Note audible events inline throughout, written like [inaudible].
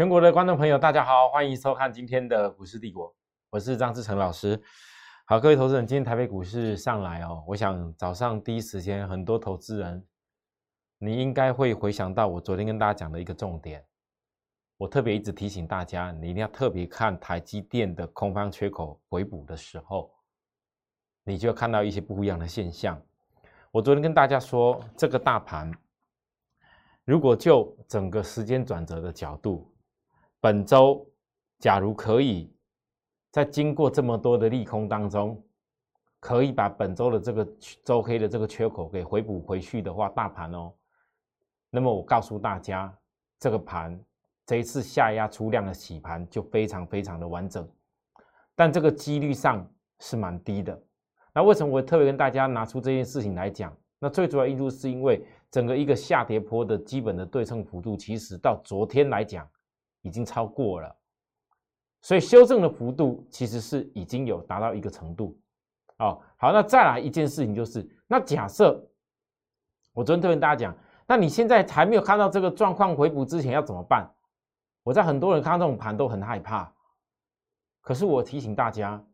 全国的观众朋友，大家好，欢迎收看今天的股市帝国，我是张志成老师。好，各位投资人，今天台北股市上来哦，我想早上第一时间，很多投资人，你应该会回想到我昨天跟大家讲的一个重点，我特别一直提醒大家，你一定要特别看台积电的空方缺口回补的时候，你就看到一些不一样的现象。我昨天跟大家说，这个大盘。如果就整个时间转折的角度，本周假如可以在经过这么多的利空当中，可以把本周的这个周黑的这个缺口给回补回去的话，大盘哦，那么我告诉大家，这个盘这一次下压出量的洗盘就非常非常的完整，但这个几率上是蛮低的。那为什么我特别跟大家拿出这件事情来讲？那最主要因素是因为。整个一个下跌坡的基本的对称幅度，其实到昨天来讲已经超过了，所以修正的幅度其实是已经有达到一个程度。哦，好，那再来一件事情就是，那假设我昨天跟大家讲，那你现在还没有看到这个状况回补之前要怎么办？我在很多人看到这种盘都很害怕，可是我提醒大家，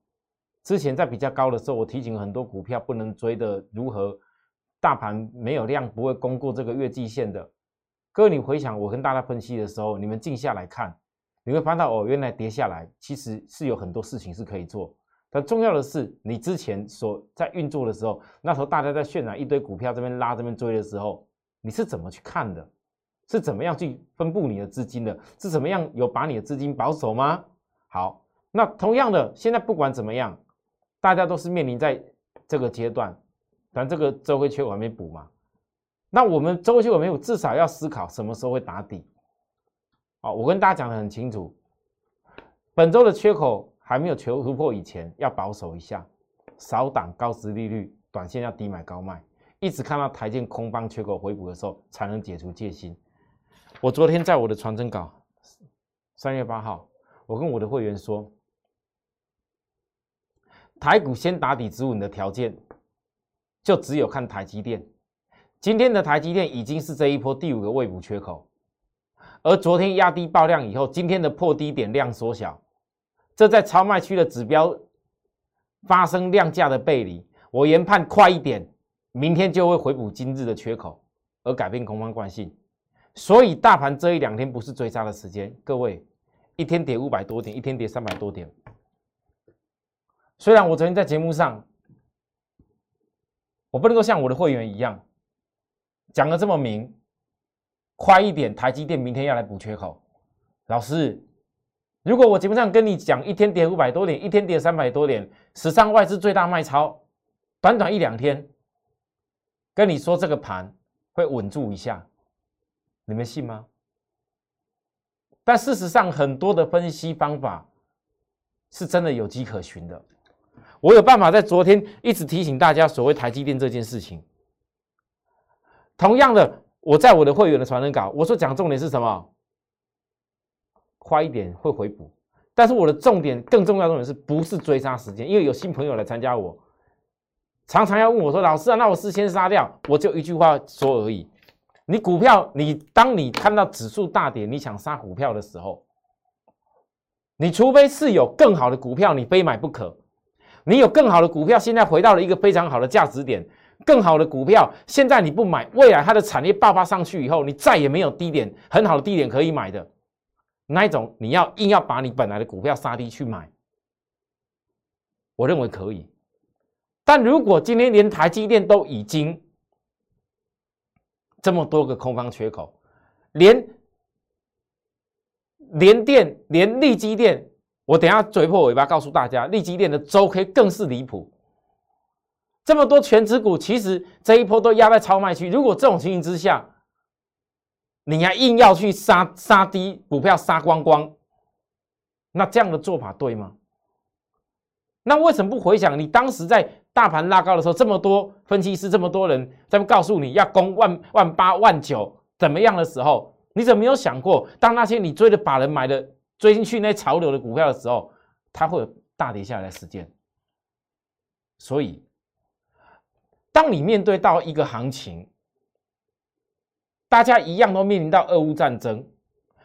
之前在比较高的时候，我提醒很多股票不能追的如何。大盘没有量，不会攻过这个月季线的。各位，你回想我跟大家分析的时候，你们静下来看，你会发现哦，原来跌下来其实是有很多事情是可以做。但重要的是，你之前所在运作的时候，那时候大家在渲染一堆股票这边拉这边追的时候，你是怎么去看的？是怎么样去分布你的资金的？是怎么样有把你的资金保守吗？好，那同样的，现在不管怎么样，大家都是面临在这个阶段。但这个周会缺口还没补嘛？那我们周黑缺口没有，至少要思考什么时候会打底。好，我跟大家讲的很清楚，本周的缺口还没有求突破以前，要保守一下，少挡高值利率，短线要低买高卖，一直看到台建空方缺口回补的时候，才能解除戒心。我昨天在我的传真稿，三月八号，我跟我的会员说，台股先打底止稳的条件。就只有看台积电，今天的台积电已经是这一波第五个未补缺口，而昨天压低爆量以后，今天的破低点量缩小，这在超卖区的指标发生量价的背离，我研判快一点，明天就会回补今日的缺口，而改变空方惯性，所以大盘这一两天不是追杀的时间，各位一天跌五百多点，一天跌三百多点，虽然我昨天在节目上。我不能够像我的会员一样讲的这么明，快一点！台积电明天要来补缺口。老师，如果我节目上跟你讲一天跌五百多点，一天跌三百多点，史上外资最大卖超，短短一两天，跟你说这个盘会稳住一下，你们信吗？但事实上，很多的分析方法是真的有迹可循的。我有办法在昨天一直提醒大家所谓台积电这件事情。同样的，我在我的会员的传真稿，我说讲重点是什么？快一点会回补，但是我的重点更重要的重点是不是追杀时间？因为有新朋友来参加我，常常要问我说：“老师啊，那我事先杀掉？”我就一句话说而已。你股票，你当你看到指数大跌，你想杀股票的时候，你除非是有更好的股票，你非买不可。你有更好的股票，现在回到了一个非常好的价值点。更好的股票，现在你不买，未来它的产业爆发上去以后，你再也没有低点，很好的低点可以买的那一种，你要硬要把你本来的股票杀低去买，我认为可以。但如果今天连台积电都已经这么多个空方缺口，连连电、连利基电。我等下嘴破尾巴告诉大家，利基电的周 K 更是离谱。这么多全指股，其实这一波都压在超卖区。如果这种情形之下，你还硬要去杀杀低股票杀光光，那这样的做法对吗？那为什么不回想你当时在大盘拉高的时候，这么多分析师，这么多人在告诉你要攻万万八万九怎么样的时候，你怎么没有想过，当那些你追的把人买的？追进去那潮流的股票的时候，它会有大跌下来的时间。所以，当你面对到一个行情，大家一样都面临到俄乌战争，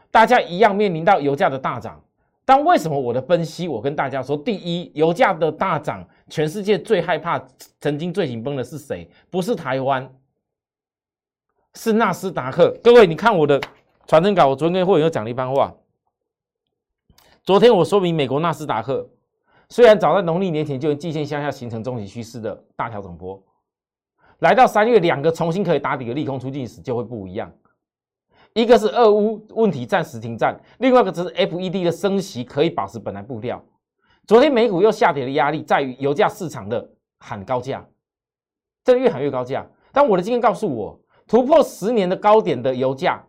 大家一样面临到油价的大涨。但为什么我的分析，我跟大家说，第一，油价的大涨，全世界最害怕、曾经最紧绷的是谁？不是台湾，是纳斯达克。各位，你看我的传真稿，我昨天跟会员又讲了一番话。昨天我说明美国纳斯达克，虽然早在农历年前就季线向下形成中期趋势的大调整波，来到三月，两个重新可以打底的利空出尽时，就会不一样。一个是俄乌问题暂时停战，另外一个则是 FED 的升息可以保持本来步调。昨天美股又下跌的压力在于油价市场的喊高价，这越喊越高价。但我的经验告诉我，突破十年的高点的油价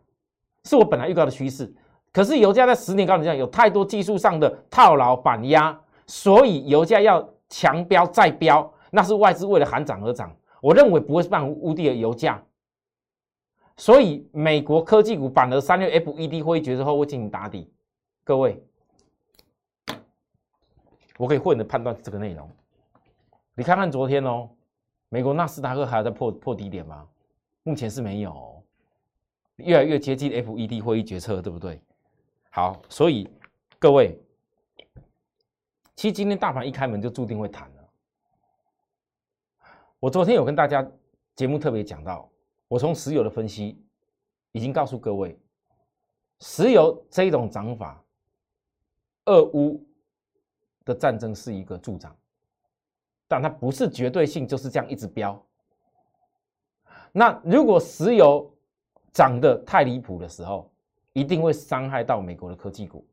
是我本来预告的趋势。可是油价在十年高点上有太多技术上的套牢板压，所以油价要强飙再飙，那是外资为了喊涨而涨。我认为不会是漫无地的油价。所以，美国科技股反而三月 FED 会议决策后会进行打底。各位，我可以混的判断这个内容。你看看昨天哦，美国纳斯达克还在破破低点吗？目前是没有，越来越接近 FED 会议决策，对不对？好，所以各位，其实今天大盘一开门就注定会弹。我昨天有跟大家节目特别讲到。我从石油的分析已经告诉各位，石油这种涨法，俄乌的战争是一个助长，但它不是绝对性就是这样一直飙。那如果石油涨得太离谱的时候，一定会伤害到美国的科技股，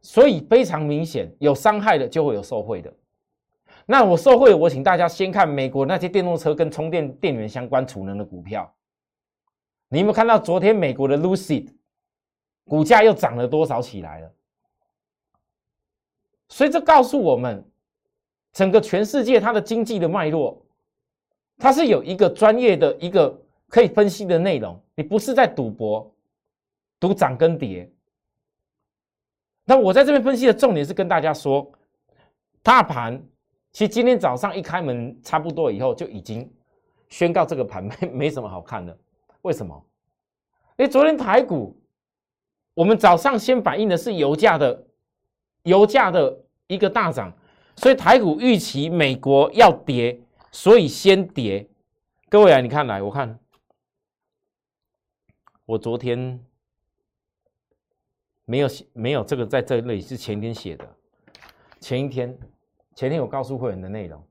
所以非常明显，有伤害的就会有受贿的。那我受贿，我请大家先看美国那些电动车跟充电电源相关储能的股票。你有没有看到昨天美国的 Lucid 股价又涨了多少起来了？所以这告诉我们，整个全世界它的经济的脉络，它是有一个专业的一个可以分析的内容。你不是在赌博，赌涨跟跌。那我在这边分析的重点是跟大家说，大盘。其实今天早上一开门差不多以后就已经宣告这个盘 [laughs] 没没什么好看的，为什么？因为昨天台股我们早上先反映的是油价的油价的一个大涨，所以台股预期美国要跌，所以先跌。各位啊，你看来我看我昨天没有写没有这个在这里是前天写的，前一天。前天有告诉会员的内容，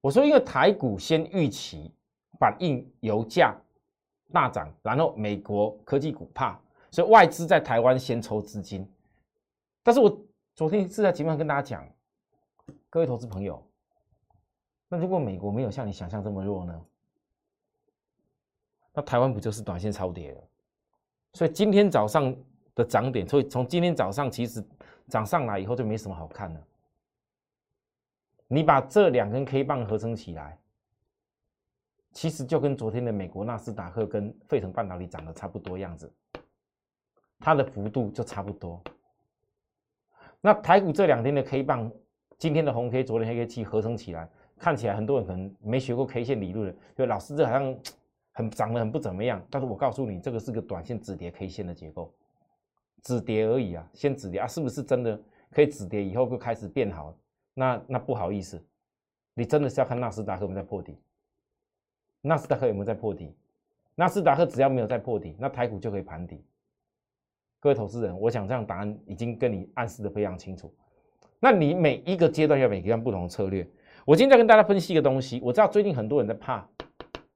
我说因为台股先预期反映油价大涨，然后美国科技股怕，所以外资在台湾先抽资金。但是我昨天是在节目上跟大家讲，各位投资朋友，那如果美国没有像你想象这么弱呢？那台湾不就是短线超跌了？所以今天早上的涨点，所以从今天早上其实涨上来以后就没什么好看了。你把这两根 K 棒合成起来，其实就跟昨天的美国纳斯达克跟费城半导体涨得差不多样子，它的幅度就差不多。那台股这两天的 K 棒，今天的红 K，昨天黑 K 七合成起来，看起来很多人可能没学过 K 线理论的，就老师这好像 [tsk] 很涨得很不怎么样。但是我告诉你，这个是个短线止跌 K 线的结构，止跌而已啊，先止跌啊，是不是真的可以止跌以后就开始变好？那那不好意思，你真的是要看纳斯达克有没有在破底。纳斯达克有没有在破底？纳斯达克只要没有在破底，那台股就可以盘底。各位投资人，我想这样答案已经跟你暗示的非常清楚。那你每一个阶段要每一样不同的策略。我今天在跟大家分析一个东西，我知道最近很多人在怕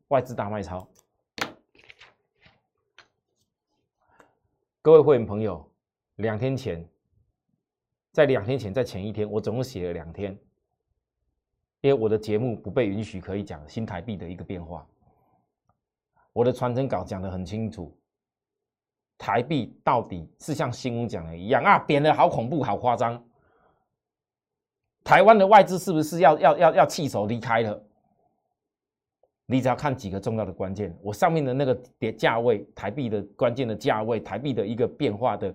外资大卖超。各位会员朋友，两天前。在两天前，在前一天，我总共写了两天，因为我的节目不被允许可以讲新台币的一个变化。我的传真稿讲得很清楚，台币到底是像新闻讲的一样啊，贬的好恐怖，好夸张。台湾的外资是不是要要要要弃手离开了？你只要看几个重要的关键，我上面的那个跌价位，台币的关键的价位，台币的一个变化的。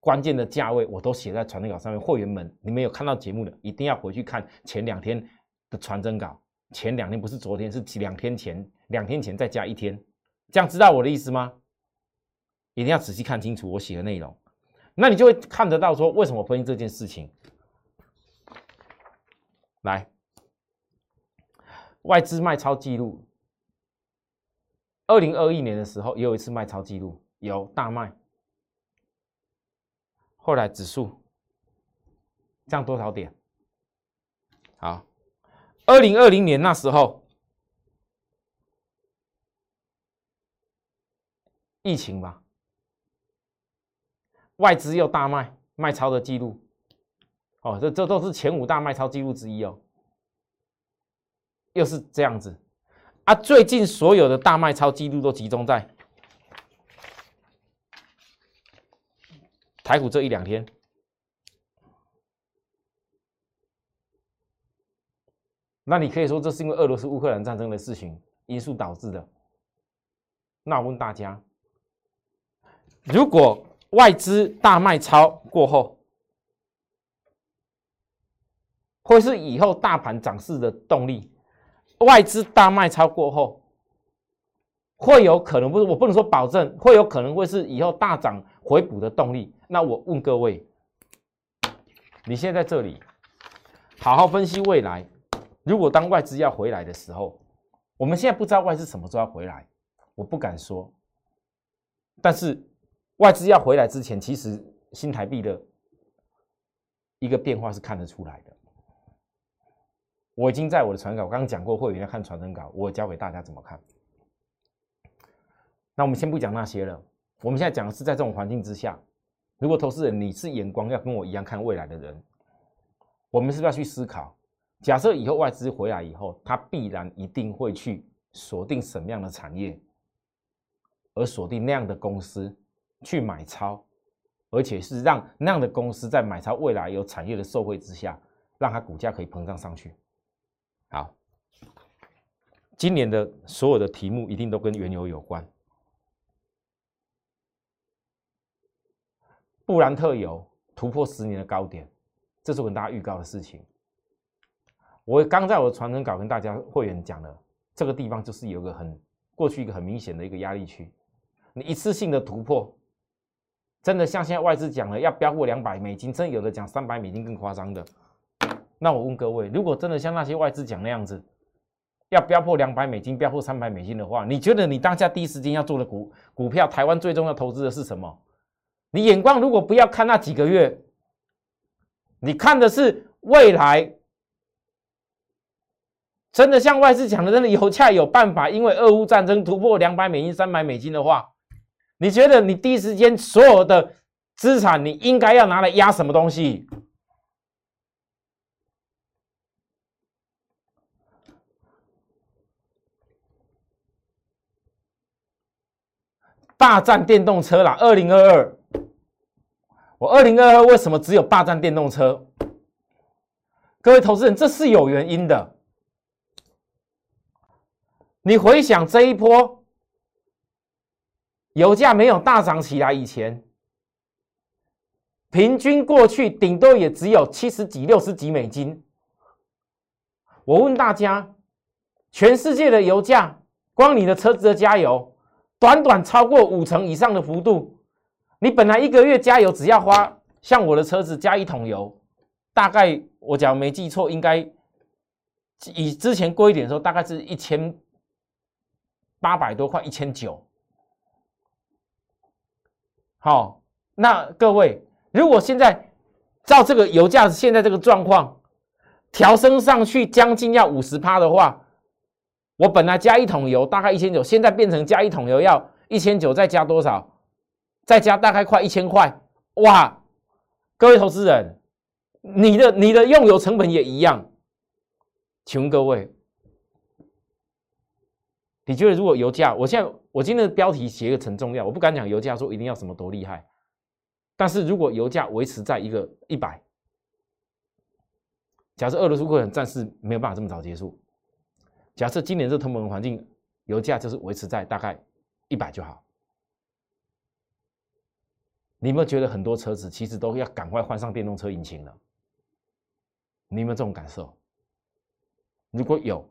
关键的价位我都写在传真稿上面。会员们，你们有看到节目的，一定要回去看前两天的传真稿。前两天不是昨天，是两天前，两天前再加一天，这样知道我的意思吗？一定要仔细看清楚我写的内容，那你就会看得到说为什么分析这件事情。来，外资卖超记录，二零二一年的时候也有一次卖超记录，有大卖，后来指数降多少点？好，二零二零年那时候疫情吧，外资又大卖卖超的记录。哦，这这都是前五大卖超记录之一哦，又是这样子啊！最近所有的大卖超记录都集中在台股这一两天，那你可以说这是因为俄罗斯乌克兰战争的事情因素导致的。那我问大家，如果外资大卖超过后，会是以后大盘涨势的动力，外资大卖超过后，会有可能不是我不能说保证，会有可能会是以后大涨回补的动力。那我问各位，你现在在这里好好分析未来，如果当外资要回来的时候，我们现在不知道外资什么时候要回来，我不敢说，但是外资要回来之前，其实新台币的一个变化是看得出来的。我已经在我的传稿，我刚刚讲过，会员要看传真稿，我教给大家怎么看。那我们先不讲那些了，我们现在讲的是在这种环境之下，如果投资人你是眼光要跟我一样看未来的人，我们是不是要去思考？假设以后外资回来以后，它必然一定会去锁定什么样的产业，而锁定那样的公司去买超，而且是让那样的公司在买超未来有产业的受惠之下，让它股价可以膨胀上去。好，今年的所有的题目一定都跟原油有关。布兰特油突破十年的高点，这是我跟大家预告的事情。我刚在我的传承稿跟大家会员讲了，这个地方就是有个很过去一个很明显的一个压力区。你一次性的突破，真的像现在外资讲了要飙过两百美金，真有的讲三百美金更夸张的。那我问各位，如果真的像那些外资讲那样子，要飙破两百美金、飙破三百美金的话，你觉得你当下第一时间要做的股股票，台湾最重要投资的是什么？你眼光如果不要看那几个月，你看的是未来，真的像外资讲的，真的油价有办法，因为俄乌战争突破两百美金、三百美金的话，你觉得你第一时间所有的资产，你应该要拿来压什么东西？霸占电动车啦！二零二二，我二零二二为什么只有霸占电动车？各位投资人，这是有原因的。你回想这一波油价没有大涨起来以前，平均过去顶多也只有七十几、六十几美金。我问大家，全世界的油价，光你的车子的加油？短短超过五成以上的幅度，你本来一个月加油只要花，像我的车子加一桶油，大概我假如没记错，应该以之前贵一点的时候，大概是一千八百多块，一千九。好，那各位，如果现在照这个油价现在这个状况，调升上去将近要五十趴的话。我本来加一桶油大概一千九，现在变成加一桶油要一千九，再加多少？再加大概快一千块，哇！各位投资人，你的你的用油成本也一样，请问各位，你觉得如果油价，我现在我今天的标题写一个很重要，我不敢讲油价说一定要什么多厉害，但是如果油价维持在一个一百，假设俄罗斯会很战事没有办法这么早结束。假设今年这通膨环境，油价就是维持在大概一百就好。你有没有觉得很多车子其实都要赶快换上电动车引擎了？你有没有这种感受？如果有，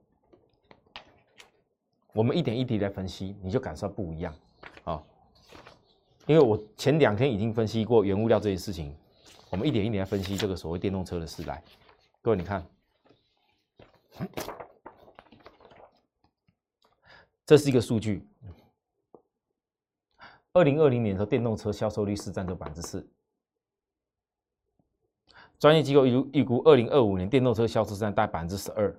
我们一点一滴来分析，你就感受不一样啊。因为我前两天已经分析过原物料这件事情，我们一点一点来分析这个所谓电动车的事来。各位你看，这是一个数据，二零二零年的时候，电动车销售率是占这百分之四。专业机构预预估，二零二五年电动车销售占大概百分之十二，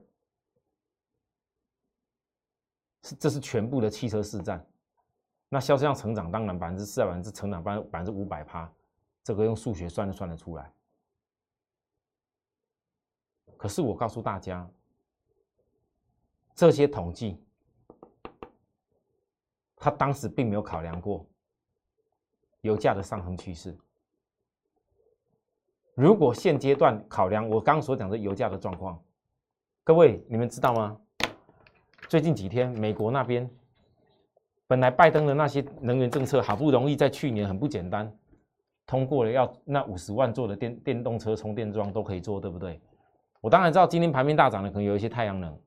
是这是全部的汽车市占。那销售量成长当然百分之四百分之成长百百分之五百趴，这个用数学算就算得出来。可是我告诉大家，这些统计，他当时并没有考量过油价的上升趋势。如果现阶段考量我刚所讲的油价的状况，各位你们知道吗？最近几天美国那边本来拜登的那些能源政策好不容易在去年很不简单通过了，要那五十万座的电电动车充电桩都可以做，对不对？我当然知道今天盘面大涨的可能有一些太阳能，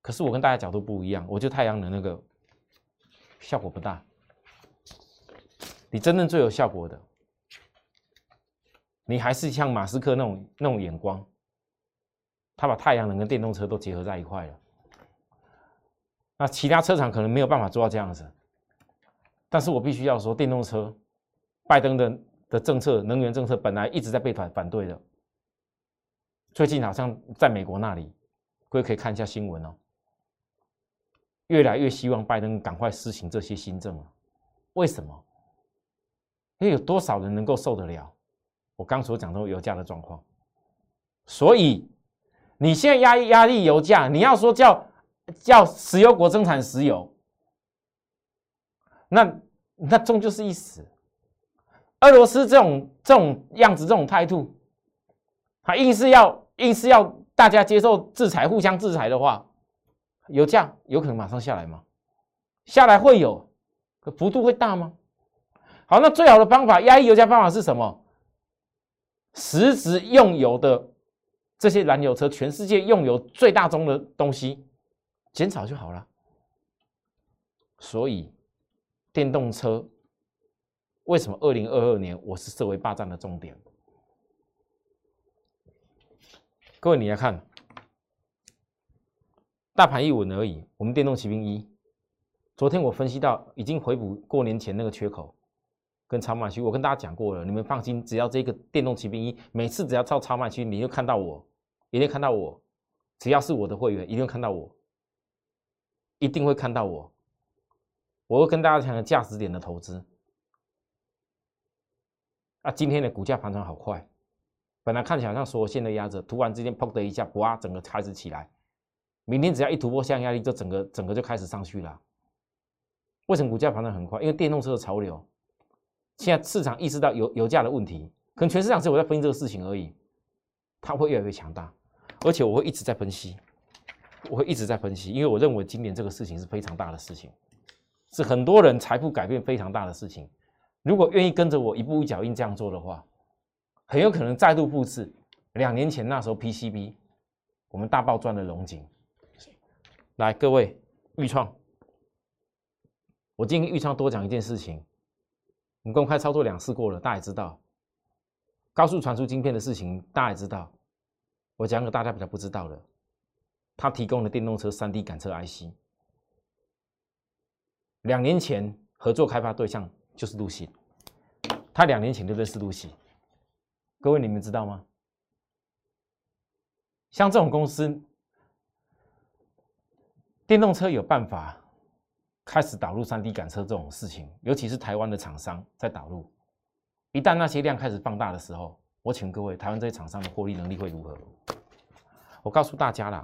可是我跟大家角度不一样，我觉得太阳能那个效果不大。你真正最有效果的。你还是像马斯克那种那种眼光，他把太阳能跟电动车都结合在一块了。那其他车厂可能没有办法做到这样子，但是我必须要说，电动车，拜登的的政策，能源政策本来一直在被反反对的，最近好像在美国那里，各位可以看一下新闻哦，越来越希望拜登赶快施行这些新政了。为什么？因为有多少人能够受得了？我刚所讲的油价的状况，所以你现在压压力油价，你要说叫叫石油国增产石油，那那终究是一死。俄罗斯这种这种样子，这种态度，他硬是要硬是要大家接受制裁，互相制裁的话，油价有可能马上下来吗？下来会有，可幅度会大吗？好，那最好的方法压抑油价方法是什么？实质用油的这些燃油车，全世界用油最大宗的东西，减少就好了。所以，电动车为什么二零二二年我是设为霸占的重点？各位，你来看，大盘一稳而已。我们电动骑兵一，昨天我分析到已经回补过年前那个缺口。跟超卖区，我跟大家讲过了，你们放心，只要这个电动骑兵一每次只要超超卖区，你就看到我，一定看到我，只要是我的会员，一定看到我，一定会看到我。我会跟大家讲价值点的投资。啊，今天的股价盘整好快，本来看起来像所有线的压着，突然之间砰的一下，哇，整个开始起来。明天只要一突破下压力，就整个整个就开始上去了。为什么股价盘整很快？因为电动车的潮流。现在市场意识到油油价的问题，可能全市场只有我在分析这个事情而已。它会越来越强大，而且我会一直在分析，我会一直在分析，因为我认为今年这个事情是非常大的事情，是很多人财富改变非常大的事情。如果愿意跟着我一步一脚印这样做的话，很有可能再度复制两年前那时候 PCB 我们大爆赚的龙井。来，各位预创，我今天预创多讲一件事情。我们公开操作两次过了，大家也知道高速传输晶片的事情，大家也知道。我讲个大家比较不知道的，他提供的电动车三 D 感测 IC，两年前合作开发对象就是陆西，他两年前就认识陆西。各位你们知道吗？像这种公司，电动车有办法。开始导入三 D 感测这种事情，尤其是台湾的厂商在导入。一旦那些量开始放大的时候，我请各位，台湾这些厂商的获利能力会如何？我告诉大家啦，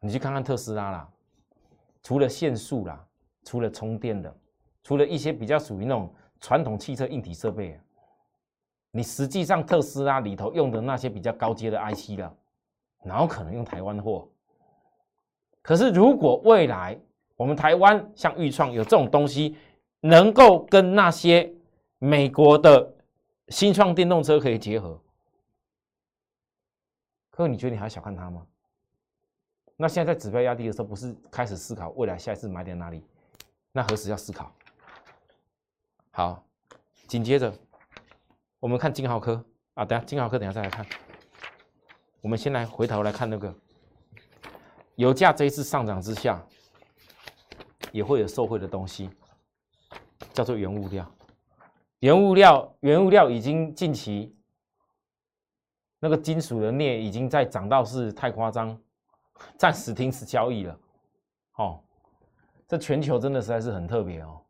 你去看看特斯拉啦，除了限速啦，除了充电的，除了一些比较属于那种传统汽车硬体设备，你实际上特斯拉里头用的那些比较高阶的 IC 的，哪有可能用台湾货？可是如果未来，我们台湾像豫创有这种东西，能够跟那些美国的新创电动车可以结合，可你觉得你还小看它吗？那现在在指标压低的时候，不是开始思考未来下一次买点哪里？那何时要思考？好，紧接着我们看金豪科啊，等下金豪科等下再来看。我们先来回头来看那个油价这一次上涨之下，也会有受惠的东西，叫做原物料。原物料，原物料已经近期那个金属的镍已经在涨到是太夸张，暂时停止交易了。哦，这全球真的实在是很特别哦。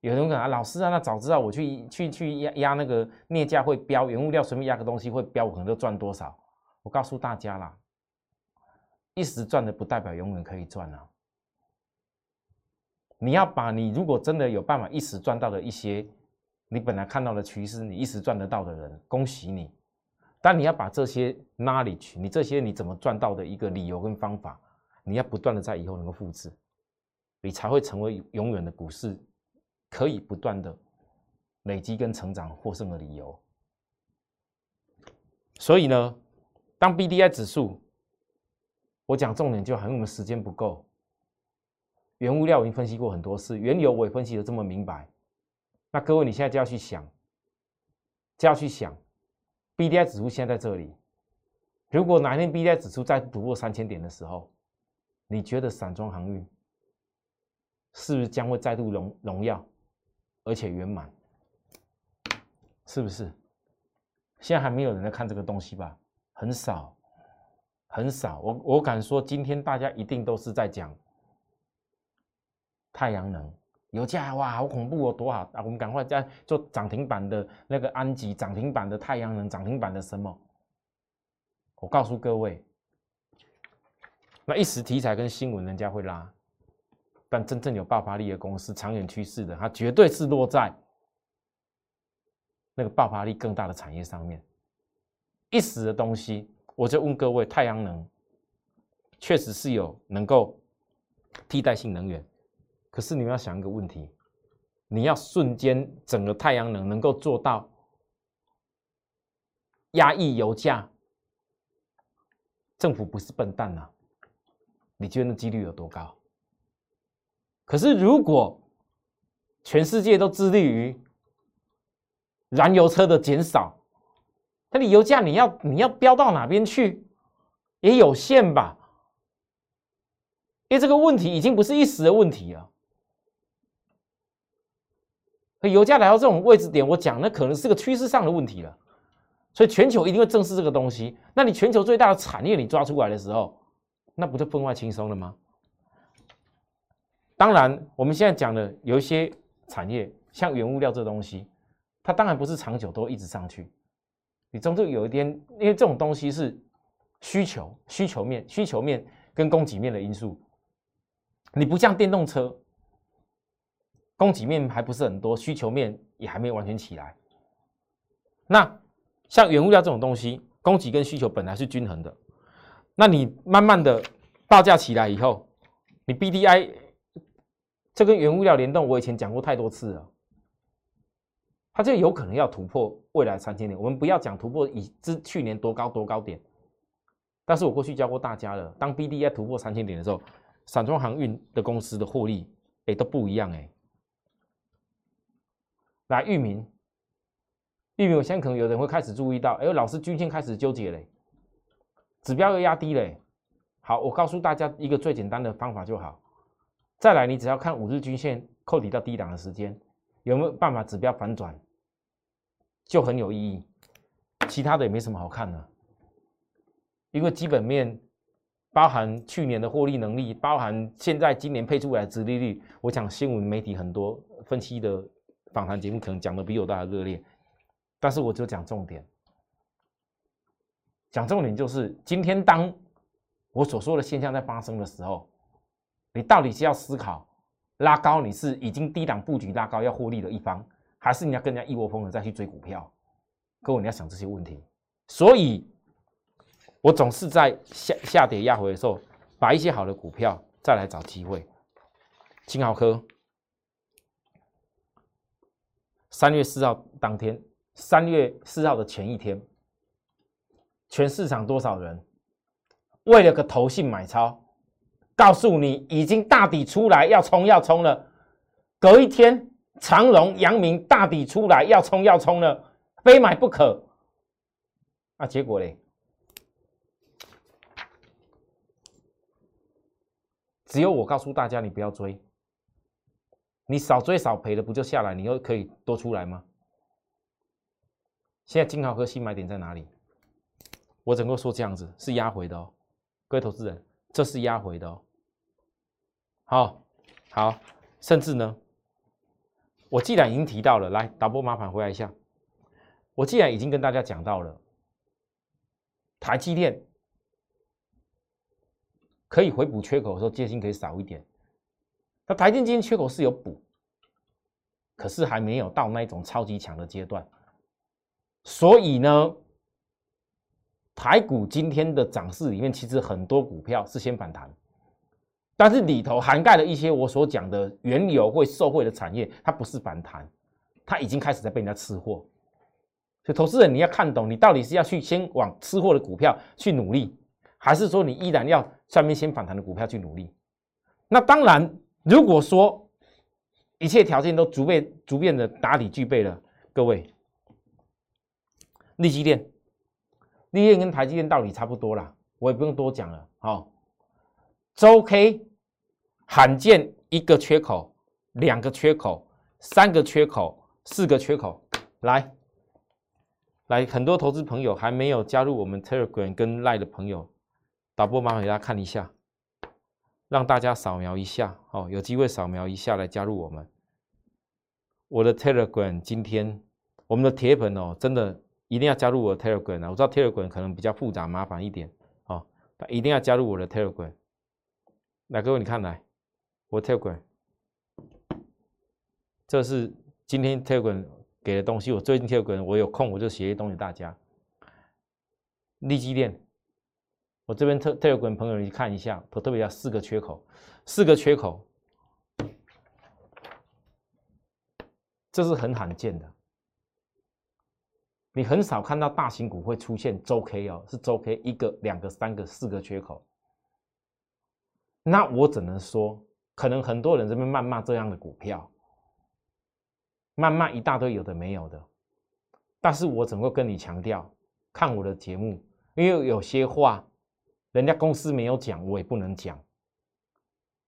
有人讲啊，老师啊，那早知道我去去去压压那个镍价会飙，原物料随便压个东西会飙，我可能就赚多少。我告诉大家啦，一时赚的不代表永远可以赚啊！你要把你如果真的有办法一时赚到的一些你本来看到的趋势，你一时赚得到的人，恭喜你！但你要把这些 knowledge，你这些你怎么赚到的一个理由跟方法，你要不断的在以后能够复制，你才会成为永远的股市可以不断的累积跟成长获胜的理由。所以呢？当 B D I 指数，我讲重点就很，我们时间不够。原物料我已经分析过很多次，原油我也分析的这么明白。那各位你现在就要去想，就要去想，B D I 指数现在在这里，如果哪天 B D I 指数再突破三千点的时候，你觉得散装航运是不是将会再度荣荣耀，而且圆满？是不是？现在还没有人在看这个东西吧？很少，很少。我我敢说，今天大家一定都是在讲太阳能油价哇，好恐怖哦，多好啊！我们赶快在做涨停板的那个安吉，涨停板的太阳能，涨停板的什么？我告诉各位，那一时题材跟新闻人家会拉，但真正有爆发力的公司，长远趋势的，它绝对是落在那个爆发力更大的产业上面。一时的东西，我就问各位：太阳能确实是有能够替代性能源，可是你们要想一个问题：你要瞬间整个太阳能能够做到压抑油价，政府不是笨蛋呐？你觉得那几率有多高？可是如果全世界都致力于燃油车的减少，那你油价你要你要飙到哪边去，也有限吧？因为这个问题已经不是一时的问题了。油价来到这种位置点，我讲那可能是个趋势上的问题了。所以全球一定会正视这个东西。那你全球最大的产业你抓出来的时候，那不就分外轻松了吗？当然，我们现在讲的有一些产业，像原物料这东西，它当然不是长久都一直上去。你终究有一天，因为这种东西是需求、需求面、需求面跟供给面的因素。你不像电动车，供给面还不是很多，需求面也还没有完全起来。那像原物料这种东西，供给跟需求本来是均衡的。那你慢慢的报价起来以后，你 B D I 这跟原物料联动，我以前讲过太多次了。它就有可能要突破未来三千点。我们不要讲突破已知去年多高多高点，但是我过去教过大家了，当 B D I 突破三千点的时候，散装航运的公司的获利哎都不一样哎。来，域名，域名，我现在可能有人会开始注意到，哎，老师均线开始纠结嘞，指标又压低嘞。好，我告诉大家一个最简单的方法就好。再来，你只要看五日均线扣底到低档的时间，有没有办法指标反转？就很有意义，其他的也没什么好看的，因为基本面包含去年的获利能力，包含现在今年配出来的殖利率，我讲新闻媒体很多分析的访谈节目可能讲的比我大热烈，但是我就讲重点，讲重点就是今天当我所说的现象在发生的时候，你到底是要思考拉高，你是已经低档布局拉高要获利的一方。还是你要更加一窝蜂的再去追股票，各位你要想这些问题，所以我总是在下下跌压回的时候，把一些好的股票再来找机会。金豪科三月四号当天，三月四号的前一天，全市场多少人为了个投信买超，告诉你已经大底出来要冲要冲了，隔一天。长荣、阳明大底出来要冲要冲了，非买不可。那结果嘞？只有我告诉大家，你不要追，你少追少赔的不就下来，你又可以多出来吗？现在金豪科新买点在哪里？我整个说这样子是压回的哦，各位投资人，这是压回的哦。好，好，甚至呢，我既然已经提到了，来导播麻烦回来一下，我既然已经跟大家讲到了，台积电。可以回补缺口的时候，借金可以少一点。那台电今天缺口是有补，可是还没有到那一种超级强的阶段。所以呢，台股今天的涨势里面，其实很多股票是先反弹，但是里头涵盖了一些我所讲的原油会受惠的产业，它不是反弹，它已经开始在被人家吃货。所以投资人你要看懂，你到底是要去先往吃货的股票去努力。还是说你依然要上面先反弹的股票去努力？那当然，如果说一切条件都逐渐逐渐的打底具备了，各位，利基电、利电跟台积电道理差不多啦，我也不用多讲了。好，周 K 罕见一个缺口、两个缺口、三个缺口、四个缺口，来来，很多投资朋友还没有加入我们 Telegram 跟 Line 的朋友。导播，麻烦给大家看一下，让大家扫描一下，哦，有机会扫描一下来加入我们。我的 Telegram 今天我们的铁粉哦，真的一定要加入我的 Telegram 啊！我知道 Telegram 可能比较复杂麻烦一点，哦，一定要加入我的 Telegram。来，各位你看来，我 Telegram，这是今天 Telegram 给的东西。我最近 Telegram 我有空我就写一些东西给大家。利基链。我这边特特有股朋友，你看一下，特特别要四个缺口，四个缺口，这是很罕见的。你很少看到大型股会出现周 K 哦，是周 K 一个、两个、三个、四个缺口。那我只能说，可能很多人这边谩骂这样的股票，谩骂一大堆有的没有的。但是我怎么跟你强调，看我的节目，因为有些话。人家公司没有讲，我也不能讲。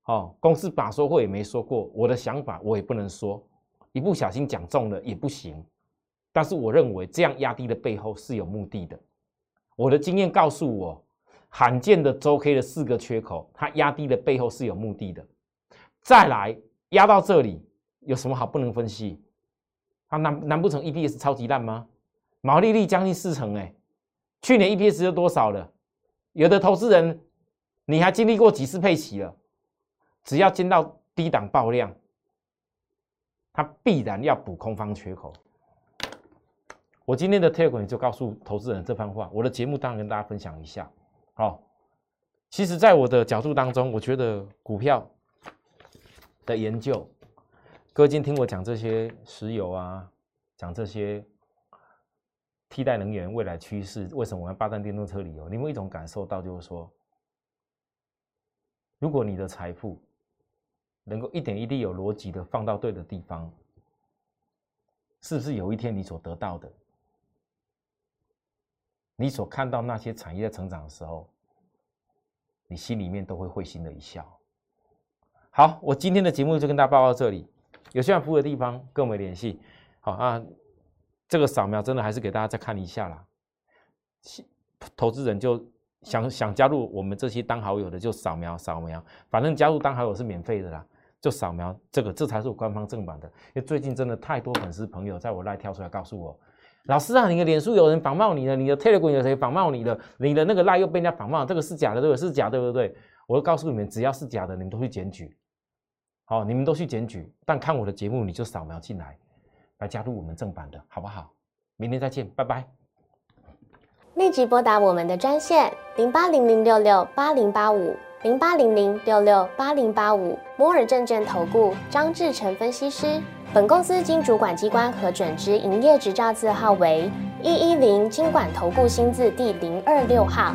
哦，公司把说会也没说过，我的想法我也不能说，一不小心讲中了也不行。但是我认为这样压低的背后是有目的的。我的经验告诉我，罕见的周 K 的四个缺口，它压低的背后是有目的的。再来压到这里，有什么好不能分析？它难难不成 EPS 超级烂吗？毛利率将近四成，哎，去年 EPS 有多少了？有的投资人，你还经历过几次配息了？只要见到低档爆量，它必然要补空方缺口。我今天的特稿也就告诉投资人这番话。我的节目当然跟大家分享一下。好，其实，在我的角度当中，我觉得股票的研究，各位今天听我讲这些石油啊，讲这些。替代能源未来趋势，为什么我要霸占电动车？理由，你有一种感受到，就是说，如果你的财富能够一点一滴有逻辑的放到对的地方，是不是有一天你所得到的，你所看到那些产业在成长的时候，你心里面都会会心的一笑。好，我今天的节目就跟大家报到这里，有需要服务的地方跟我们联系。好啊。这个扫描真的还是给大家再看一下啦。投资人就想想加入我们这些当好友的，就扫描扫描，反正加入当好友是免费的啦，就扫描这个，这才是我官方正版的。因为最近真的太多粉丝朋友在我那跳出来告诉我，老师啊，你的脸书有人仿冒你了，你的 Telegram 有谁仿冒你了，你的那个赖又被人家仿冒，这个是假的，这个是假的，对不对？我都告诉你们，只要是假的，你们都去检举，好，你们都去检举，但看我的节目你就扫描进来。来加入我们正版的好不好？明天再见，拜拜。立即拨打我们的专线零八零零六六八零八五零八零零六六八零八五摩尔证券投顾张志成分析师。本公司经主管机关核准之营业执照字号为一一零金管投顾新字第零二六号。